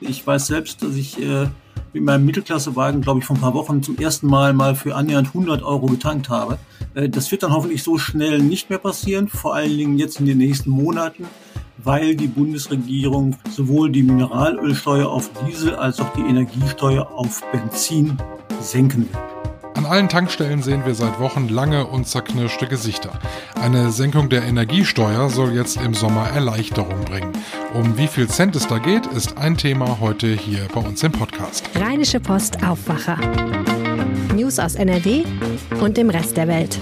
Ich weiß selbst, dass ich äh, mit meinem Mittelklassewagen, glaube ich, vor ein paar Wochen zum ersten Mal mal für annähernd 100 Euro getankt habe. Äh, das wird dann hoffentlich so schnell nicht mehr passieren, vor allen Dingen jetzt in den nächsten Monaten, weil die Bundesregierung sowohl die Mineralölsteuer auf Diesel als auch die Energiesteuer auf Benzin senken will. An allen Tankstellen sehen wir seit Wochen lange und zerknirschte Gesichter. Eine Senkung der Energiesteuer soll jetzt im Sommer Erleichterung bringen. Um wie viel Cent es da geht, ist ein Thema heute hier bei uns im Podcast. Rheinische Post Aufwacher. News aus NRW und dem Rest der Welt.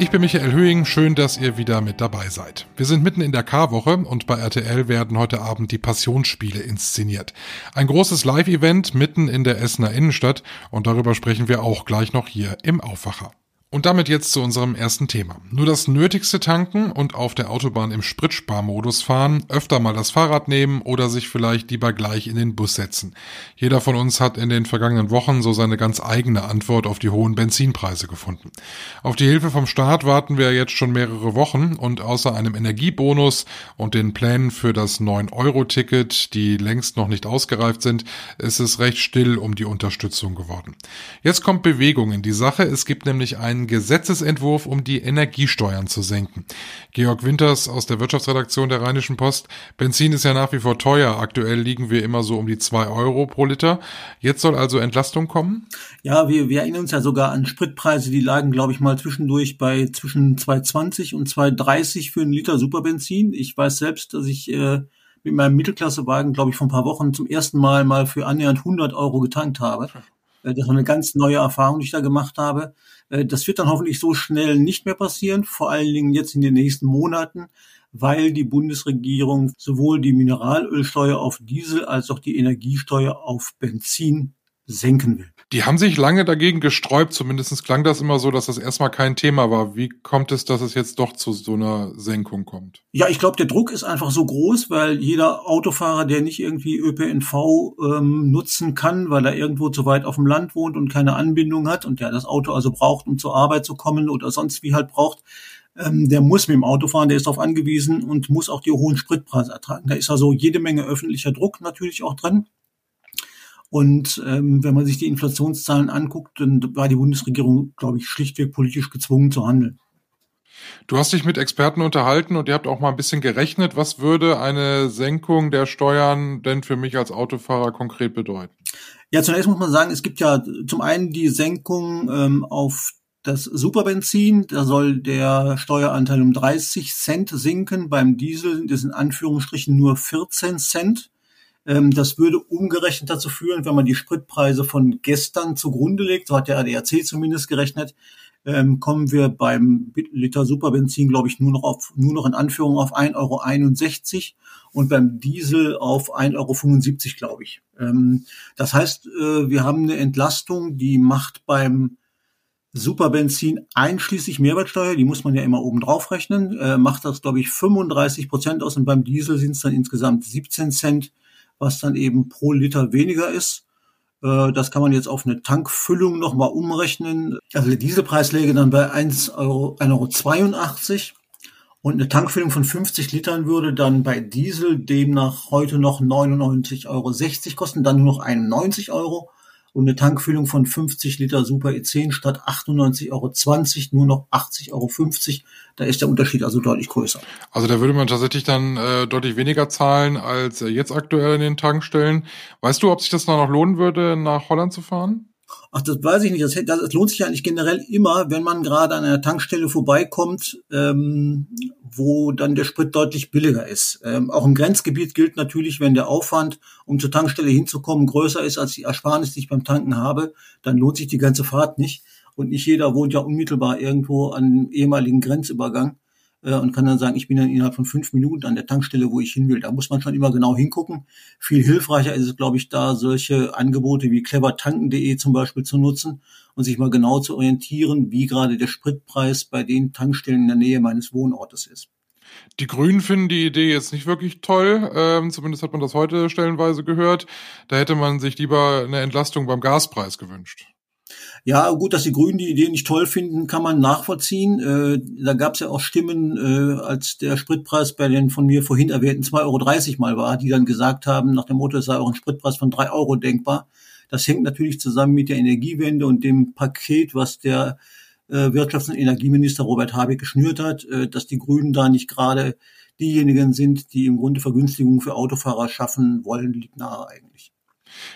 Ich bin Michael Höhing, schön, dass ihr wieder mit dabei seid. Wir sind mitten in der K-Woche und bei RTL werden heute Abend die Passionsspiele inszeniert. Ein großes Live-Event mitten in der Essener Innenstadt und darüber sprechen wir auch gleich noch hier im Aufwacher. Und damit jetzt zu unserem ersten Thema. Nur das Nötigste tanken und auf der Autobahn im Spritsparmodus fahren, öfter mal das Fahrrad nehmen oder sich vielleicht lieber gleich in den Bus setzen. Jeder von uns hat in den vergangenen Wochen so seine ganz eigene Antwort auf die hohen Benzinpreise gefunden. Auf die Hilfe vom Staat warten wir jetzt schon mehrere Wochen und außer einem Energiebonus und den Plänen für das 9-Euro-Ticket, die längst noch nicht ausgereift sind, ist es recht still um die Unterstützung geworden. Jetzt kommt Bewegung in die Sache. Es gibt nämlich einen Gesetzesentwurf, um die Energiesteuern zu senken. Georg Winters aus der Wirtschaftsredaktion der Rheinischen Post. Benzin ist ja nach wie vor teuer. Aktuell liegen wir immer so um die zwei Euro pro Liter. Jetzt soll also Entlastung kommen? Ja, wir, wir erinnern uns ja sogar an Spritpreise, die lagen, glaube ich, mal zwischendurch bei zwischen 2,20 und 2,30 für einen Liter Superbenzin. Ich weiß selbst, dass ich äh, mit meinem Mittelklassewagen, glaube ich, vor ein paar Wochen zum ersten Mal mal für annähernd 100 Euro getankt habe. Äh, das war eine ganz neue Erfahrung, die ich da gemacht habe. Äh, das wird dann hoffentlich so schnell nicht mehr passieren, vor allen Dingen jetzt in den nächsten Monaten, weil die Bundesregierung sowohl die Mineralölsteuer auf Diesel als auch die Energiesteuer auf Benzin senken will. Die haben sich lange dagegen gesträubt, zumindest klang das immer so, dass das erstmal kein Thema war. Wie kommt es, dass es jetzt doch zu so einer Senkung kommt? Ja, ich glaube, der Druck ist einfach so groß, weil jeder Autofahrer, der nicht irgendwie ÖPNV ähm, nutzen kann, weil er irgendwo zu weit auf dem Land wohnt und keine Anbindung hat und der das Auto also braucht, um zur Arbeit zu kommen oder sonst wie halt braucht, ähm, der muss mit dem Auto fahren, der ist darauf angewiesen und muss auch die hohen Spritpreise ertragen. Da ist also jede Menge öffentlicher Druck natürlich auch drin. Und ähm, wenn man sich die Inflationszahlen anguckt, dann war die Bundesregierung, glaube ich, schlichtweg politisch gezwungen zu handeln. Du hast dich mit Experten unterhalten und ihr habt auch mal ein bisschen gerechnet. Was würde eine Senkung der Steuern denn für mich als Autofahrer konkret bedeuten? Ja, zunächst muss man sagen, es gibt ja zum einen die Senkung ähm, auf das Superbenzin. Da soll der Steueranteil um 30 Cent sinken. Beim Diesel sind in Anführungsstrichen nur 14 Cent. Ähm, das würde umgerechnet dazu führen, wenn man die Spritpreise von gestern zugrunde legt, so hat der ADAC zumindest gerechnet, ähm, kommen wir beim Liter Superbenzin, glaube ich, nur noch auf, nur noch in Anführung auf 1,61 Euro und beim Diesel auf 1,75 Euro, glaube ich. Ähm, das heißt, äh, wir haben eine Entlastung, die macht beim Superbenzin einschließlich Mehrwertsteuer, die muss man ja immer oben drauf rechnen, äh, macht das, glaube ich, 35 Prozent aus und beim Diesel sind es dann insgesamt 17 Cent was dann eben pro Liter weniger ist. Äh, das kann man jetzt auf eine Tankfüllung nochmal umrechnen. Also der Dieselpreis läge dann bei 1,82 Euro, 1,82 Euro. Und eine Tankfüllung von 50 Litern würde dann bei Diesel demnach heute noch 99,60 Euro kosten, dann nur noch 91 Euro und eine Tankfüllung von 50 Liter Super E10 statt 98,20 Euro nur noch 80,50 Euro. Da ist der Unterschied also deutlich größer. Also da würde man tatsächlich dann äh, deutlich weniger zahlen als äh, jetzt aktuell in den Tankstellen. Weißt du, ob sich das noch lohnen würde, nach Holland zu fahren? Ach, das weiß ich nicht. Das, das, lohnt sich eigentlich generell immer, wenn man gerade an einer Tankstelle vorbeikommt, ähm, wo dann der Sprit deutlich billiger ist. Ähm, auch im Grenzgebiet gilt natürlich, wenn der Aufwand, um zur Tankstelle hinzukommen, größer ist als die Ersparnis, die ich beim Tanken habe, dann lohnt sich die ganze Fahrt nicht. Und nicht jeder wohnt ja unmittelbar irgendwo an dem ehemaligen Grenzübergang äh, und kann dann sagen, ich bin dann innerhalb von fünf Minuten an der Tankstelle, wo ich hin will. Da muss man schon immer genau hingucken. Viel hilfreicher ist es, glaube ich, da solche Angebote wie clevertanken.de zum Beispiel zu nutzen und sich mal genau zu orientieren, wie gerade der Spritpreis bei den Tankstellen in der Nähe meines Wohnortes ist. Die Grünen finden die Idee jetzt nicht wirklich toll. Ähm, zumindest hat man das heute stellenweise gehört. Da hätte man sich lieber eine Entlastung beim Gaspreis gewünscht. Ja, gut, dass die Grünen die Idee nicht toll finden, kann man nachvollziehen. Äh, da gab es ja auch Stimmen, äh, als der Spritpreis bei den von mir vorhin erwähnten 2,30 Euro mal war, die dann gesagt haben, nach dem Motto, es sei auch ein Spritpreis von 3 Euro denkbar. Das hängt natürlich zusammen mit der Energiewende und dem Paket, was der äh, Wirtschafts- und Energieminister Robert Habeck geschnürt hat, äh, dass die Grünen da nicht gerade diejenigen sind, die im Grunde Vergünstigungen für Autofahrer schaffen wollen, liegt nahe eigentlich.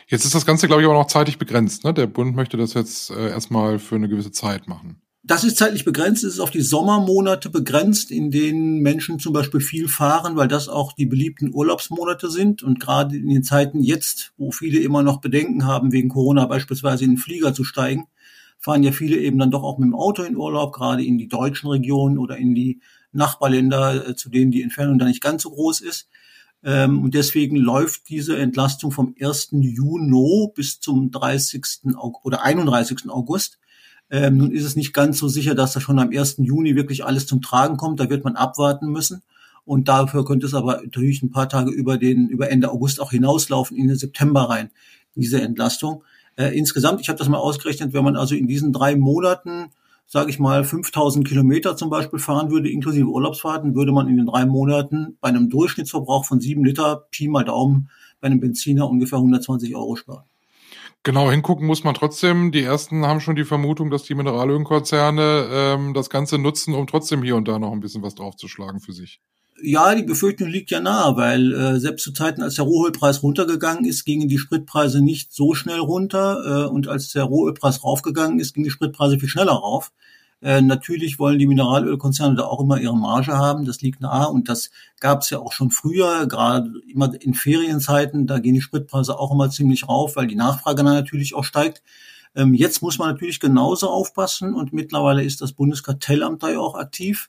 Jetzt ist das Ganze, glaube ich, aber noch zeitlich begrenzt. Ne? Der Bund möchte das jetzt äh, erstmal für eine gewisse Zeit machen. Das ist zeitlich begrenzt, es ist auf die Sommermonate begrenzt, in denen Menschen zum Beispiel viel fahren, weil das auch die beliebten Urlaubsmonate sind. Und gerade in den Zeiten jetzt, wo viele immer noch Bedenken haben, wegen Corona beispielsweise in den Flieger zu steigen, fahren ja viele eben dann doch auch mit dem Auto in Urlaub, gerade in die deutschen Regionen oder in die Nachbarländer, äh, zu denen die Entfernung da nicht ganz so groß ist. Ähm, und deswegen läuft diese Entlastung vom 1. Juni bis zum 30. oder 31. August. Ähm, nun ist es nicht ganz so sicher, dass da schon am 1. Juni wirklich alles zum Tragen kommt. Da wird man abwarten müssen. Und dafür könnte es aber natürlich ein paar Tage über den, über Ende August auch hinauslaufen in den September rein, diese Entlastung. Äh, insgesamt, ich habe das mal ausgerechnet, wenn man also in diesen drei Monaten sage ich mal, 5000 Kilometer zum Beispiel fahren würde, inklusive Urlaubsfahrten, würde man in den drei Monaten bei einem Durchschnittsverbrauch von sieben Liter, Pi mal Daumen, bei einem Benziner ungefähr 120 Euro sparen. Genau, hingucken muss man trotzdem. Die ersten haben schon die Vermutung, dass die Mineralölkonzerne ähm, das Ganze nutzen, um trotzdem hier und da noch ein bisschen was draufzuschlagen für sich. Ja, die Befürchtung liegt ja nahe, weil äh, selbst zu Zeiten, als der Rohölpreis runtergegangen ist, gingen die Spritpreise nicht so schnell runter äh, und als der Rohölpreis raufgegangen ist, gingen die Spritpreise viel schneller rauf. Äh, natürlich wollen die Mineralölkonzerne da auch immer ihre Marge haben, das liegt nahe und das gab es ja auch schon früher, gerade immer in Ferienzeiten, da gehen die Spritpreise auch immer ziemlich rauf, weil die Nachfrage dann natürlich auch steigt. Ähm, jetzt muss man natürlich genauso aufpassen und mittlerweile ist das Bundeskartellamt da ja auch aktiv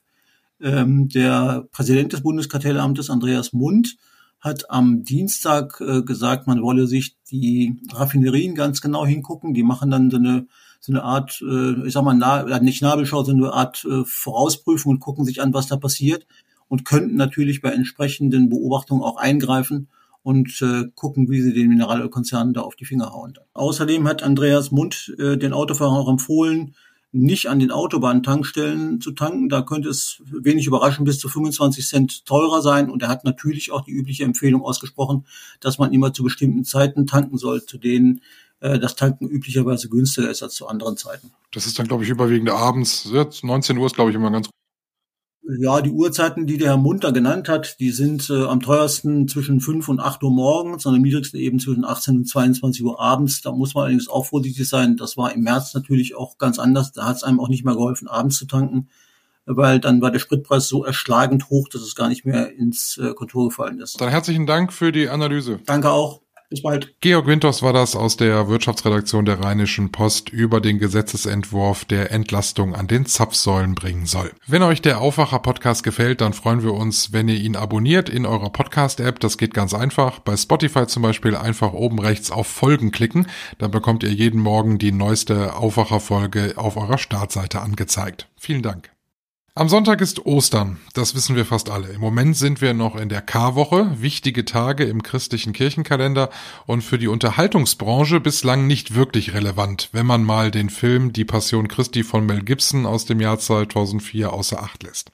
ähm, der Präsident des Bundeskartellamtes, Andreas Mund, hat am Dienstag äh, gesagt, man wolle sich die Raffinerien ganz genau hingucken. Die machen dann so eine, so eine Art, äh, ich sag mal, nah, nicht Nabelschau, sondern eine Art äh, Vorausprüfung und gucken sich an, was da passiert und könnten natürlich bei entsprechenden Beobachtungen auch eingreifen und äh, gucken, wie sie den Mineralölkonzernen da auf die Finger hauen. Außerdem hat Andreas Mund äh, den Autofahrern auch empfohlen, nicht an den Autobahntankstellen zu tanken. Da könnte es wenig überraschend bis zu 25 Cent teurer sein. Und er hat natürlich auch die übliche Empfehlung ausgesprochen, dass man immer zu bestimmten Zeiten tanken soll, zu denen äh, das Tanken üblicherweise günstiger ist als zu anderen Zeiten. Das ist dann, glaube ich, überwiegend abends. 19 Uhr ist, glaube ich, immer ganz ja, die Uhrzeiten, die der Herr Munter genannt hat, die sind äh, am teuersten zwischen 5 und 8 Uhr morgens, und am niedrigsten eben zwischen 18 und 22 Uhr abends. Da muss man allerdings auch vorsichtig sein. Das war im März natürlich auch ganz anders. Da hat es einem auch nicht mehr geholfen, abends zu tanken, weil dann war der Spritpreis so erschlagend hoch, dass es gar nicht mehr ins äh, Kontor gefallen ist. Dann herzlichen Dank für die Analyse. Danke auch. Bis bald. Georg Winters war das aus der Wirtschaftsredaktion der Rheinischen Post über den Gesetzesentwurf, der Entlastung an den Zapfsäulen bringen soll. Wenn euch der Aufwacher-Podcast gefällt, dann freuen wir uns, wenn ihr ihn abonniert in eurer Podcast-App. Das geht ganz einfach. Bei Spotify zum Beispiel einfach oben rechts auf Folgen klicken. Dann bekommt ihr jeden Morgen die neueste Aufwacher-Folge auf eurer Startseite angezeigt. Vielen Dank. Am Sonntag ist Ostern, das wissen wir fast alle. Im Moment sind wir noch in der Karwoche, wichtige Tage im christlichen Kirchenkalender und für die Unterhaltungsbranche bislang nicht wirklich relevant, wenn man mal den Film Die Passion Christi von Mel Gibson aus dem Jahr 2004 außer Acht lässt.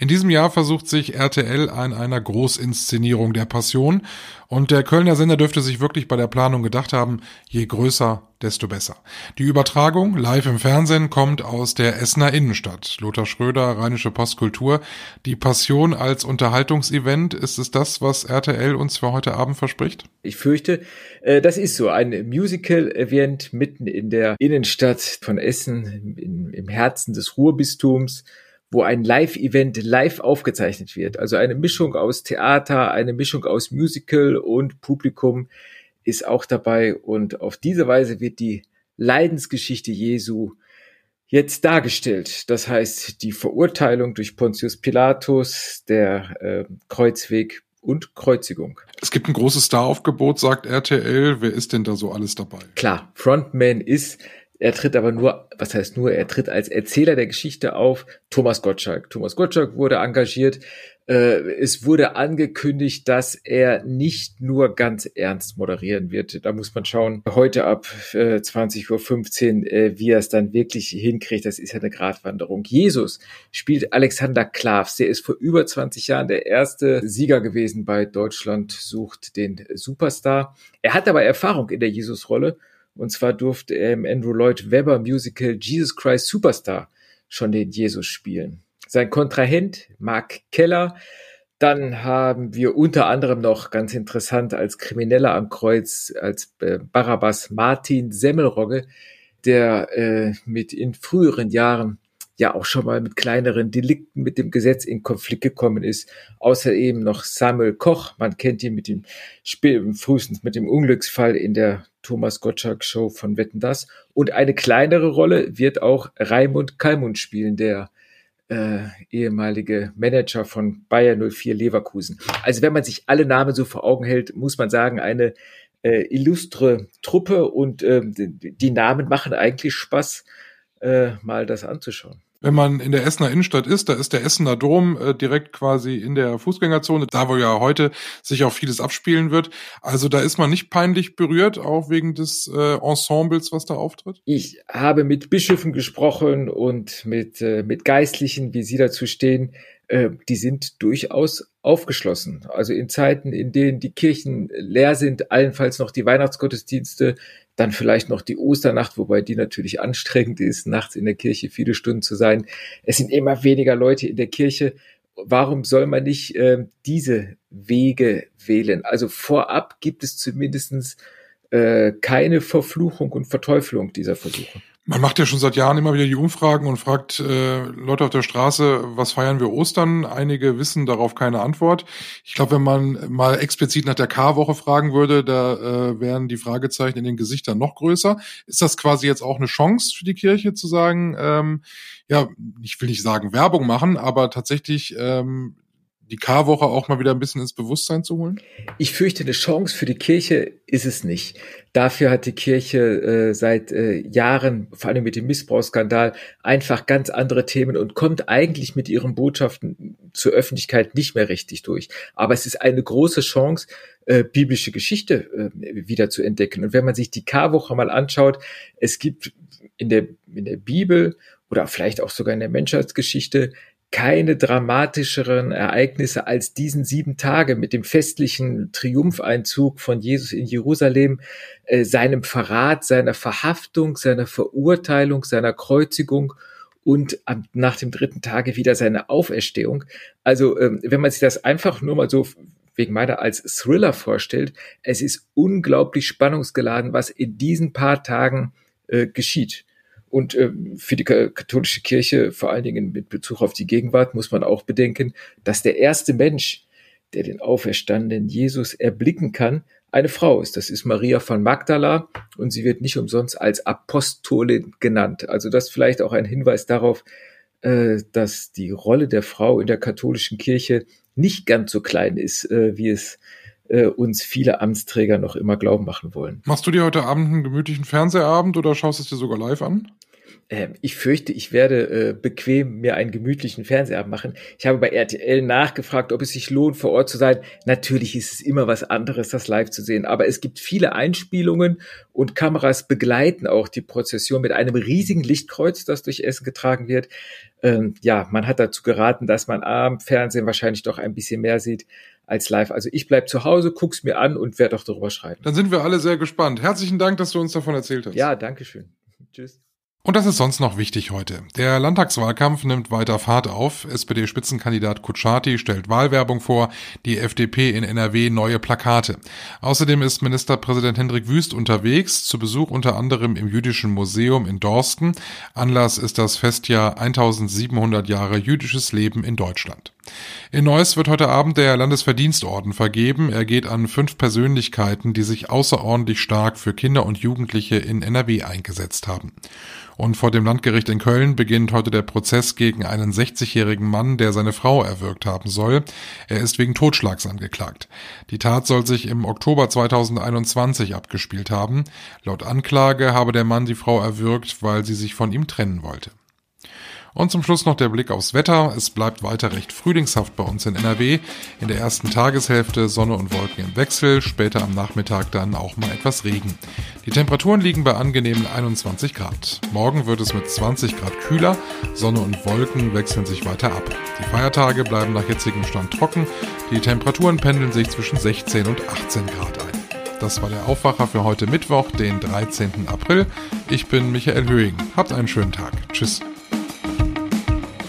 In diesem Jahr versucht sich RTL an einer Großinszenierung der Passion und der Kölner Sender dürfte sich wirklich bei der Planung gedacht haben, je größer, desto besser. Die Übertragung live im Fernsehen kommt aus der Essener Innenstadt. Lothar Schröder, Rheinische Postkultur. Die Passion als Unterhaltungsevent, ist es das, was RTL uns für heute Abend verspricht? Ich fürchte, äh, das ist so ein Musical-Event mitten in der Innenstadt von Essen, im Herzen des Ruhrbistums wo ein Live-Event live aufgezeichnet wird. Also eine Mischung aus Theater, eine Mischung aus Musical und Publikum ist auch dabei. Und auf diese Weise wird die Leidensgeschichte Jesu jetzt dargestellt. Das heißt, die Verurteilung durch Pontius Pilatus, der äh, Kreuzweg und Kreuzigung. Es gibt ein großes Staraufgebot, sagt RTL. Wer ist denn da so alles dabei? Klar, Frontman ist Er tritt aber nur, was heißt nur, er tritt als Erzähler der Geschichte auf, Thomas Gottschalk. Thomas Gottschalk wurde engagiert. Äh, es wurde angekündigt, dass er nicht nur ganz ernst moderieren wird. Da muss man schauen, heute ab äh, 20.15 Uhr, äh, wie er es dann wirklich hinkriegt. Das ist ja eine Gratwanderung. Jesus spielt Alexander Klavs. Der ist vor über 20 Jahren der erste Sieger gewesen bei Deutschland sucht den Superstar. Er hat aber Erfahrung in der Jesus-Rolle und zwar durfte er im Andrew Lloyd Webber Musical Jesus Christ Superstar schon den Jesus spielen. Sein Kontrahent Mark Keller. Dann haben wir unter anderem noch ganz interessant als Krimineller am Kreuz, als äh, Barabbas Martin Semmelrogge, der äh, mit in früheren Jahren ja auch schon mal mit kleineren Delikten mit dem Gesetz in Konflikt gekommen ist. Außer eben noch Samuel Koch, man kennt ihn mit dem Spiel, frühestens mit dem Unglücksfall in der Thomas Gottschalk Show von Wetten Das. Und eine kleinere Rolle wird auch Raimund Kalmund spielen, der äh, ehemalige Manager von Bayer 04 Leverkusen. Also wenn man sich alle Namen so vor Augen hält, muss man sagen, eine äh, illustre Truppe und äh, die Namen machen eigentlich Spaß, äh, mal das anzuschauen. Wenn man in der Essener Innenstadt ist, da ist der Essener Dom äh, direkt quasi in der Fußgängerzone, da wo ja heute sich auch vieles abspielen wird. Also da ist man nicht peinlich berührt, auch wegen des äh, Ensembles, was da auftritt? Ich habe mit Bischöfen gesprochen und mit, äh, mit Geistlichen, wie sie dazu stehen. Äh, die sind durchaus aufgeschlossen. Also in Zeiten, in denen die Kirchen leer sind, allenfalls noch die Weihnachtsgottesdienste, dann vielleicht noch die Osternacht, wobei die natürlich anstrengend ist, nachts in der Kirche viele Stunden zu sein. Es sind immer weniger Leute in der Kirche. Warum soll man nicht äh, diese Wege wählen? Also vorab gibt es zumindestens äh, keine Verfluchung und Verteufelung dieser Versuche. Man macht ja schon seit Jahren immer wieder die Umfragen und fragt äh, Leute auf der Straße, was feiern wir Ostern? Einige wissen darauf keine Antwort. Ich glaube, wenn man mal explizit nach der K-Woche fragen würde, da äh, wären die Fragezeichen in den Gesichtern noch größer. Ist das quasi jetzt auch eine Chance für die Kirche zu sagen, ähm, ja, ich will nicht sagen Werbung machen, aber tatsächlich ähm, die K-Woche auch mal wieder ein bisschen ins Bewusstsein zu holen? Ich fürchte, eine Chance für die Kirche ist es nicht. Dafür hat die Kirche äh, seit äh, Jahren, vor allem mit dem Missbrauchsskandal, einfach ganz andere Themen und kommt eigentlich mit ihren Botschaften zur Öffentlichkeit nicht mehr richtig durch. Aber es ist eine große Chance, äh, biblische Geschichte äh, wieder zu entdecken. Und wenn man sich die K-Woche mal anschaut, es gibt in der, in der Bibel oder vielleicht auch sogar in der Menschheitsgeschichte keine dramatischeren Ereignisse als diesen sieben Tage mit dem festlichen Triumpheinzug von Jesus in Jerusalem, äh, seinem Verrat, seiner Verhaftung, seiner Verurteilung, seiner Kreuzigung und nach dem dritten Tage wieder seine Auferstehung. Also ähm, wenn man sich das einfach nur mal so wegen meiner als Thriller vorstellt, es ist unglaublich spannungsgeladen, was in diesen paar Tagen äh, geschieht. Und äh, für die katholische Kirche, vor allen Dingen mit Bezug auf die Gegenwart, muss man auch bedenken, dass der erste Mensch, der den auferstandenen Jesus erblicken kann, eine Frau ist. Das ist Maria von Magdala und sie wird nicht umsonst als Apostolin genannt. Also das vielleicht auch ein Hinweis darauf, äh, dass die Rolle der Frau in der katholischen Kirche nicht ganz so klein ist, äh, wie es äh, uns viele Amtsträger noch immer glauben machen wollen. Machst du dir heute Abend einen gemütlichen Fernsehabend oder schaust es dir sogar live an? Ähm, ich fürchte, ich werde äh, bequem mir einen gemütlichen Fernsehabend machen. Ich habe bei RTL nachgefragt, ob es sich lohnt, vor Ort zu sein. Natürlich ist es immer was anderes, das live zu sehen. Aber es gibt viele Einspielungen und Kameras begleiten auch die Prozession mit einem riesigen Lichtkreuz, das durch Essen getragen wird. Ähm, ja, man hat dazu geraten, dass man am Fernsehen wahrscheinlich doch ein bisschen mehr sieht als live. Also ich bleib zu Hause, guck's mir an und werde auch darüber schreiben. Dann sind wir alle sehr gespannt. Herzlichen Dank, dass du uns davon erzählt hast. Ja, danke schön. Tschüss. Und das ist sonst noch wichtig heute. Der Landtagswahlkampf nimmt weiter Fahrt auf. SPD-Spitzenkandidat Kutschaty stellt Wahlwerbung vor, die FDP in NRW neue Plakate. Außerdem ist Ministerpräsident Hendrik Wüst unterwegs, zu Besuch unter anderem im Jüdischen Museum in Dorsten. Anlass ist das Festjahr 1700 Jahre jüdisches Leben in Deutschland. In Neuss wird heute Abend der Landesverdienstorden vergeben. Er geht an fünf Persönlichkeiten, die sich außerordentlich stark für Kinder und Jugendliche in NRW eingesetzt haben. Und vor dem Landgericht in Köln beginnt heute der Prozess gegen einen 60-jährigen Mann, der seine Frau erwürgt haben soll. Er ist wegen Totschlags angeklagt. Die Tat soll sich im Oktober 2021 abgespielt haben. Laut Anklage habe der Mann die Frau erwürgt, weil sie sich von ihm trennen wollte. Und zum Schluss noch der Blick aufs Wetter. Es bleibt weiter recht frühlingshaft bei uns in NRW. In der ersten Tageshälfte Sonne und Wolken im Wechsel, später am Nachmittag dann auch mal etwas Regen. Die Temperaturen liegen bei angenehmen 21 Grad. Morgen wird es mit 20 Grad kühler, Sonne und Wolken wechseln sich weiter ab. Die Feiertage bleiben nach jetzigem Stand trocken, die Temperaturen pendeln sich zwischen 16 und 18 Grad ein. Das war der Aufwacher für heute Mittwoch, den 13. April. Ich bin Michael Höhing. Habt einen schönen Tag. Tschüss.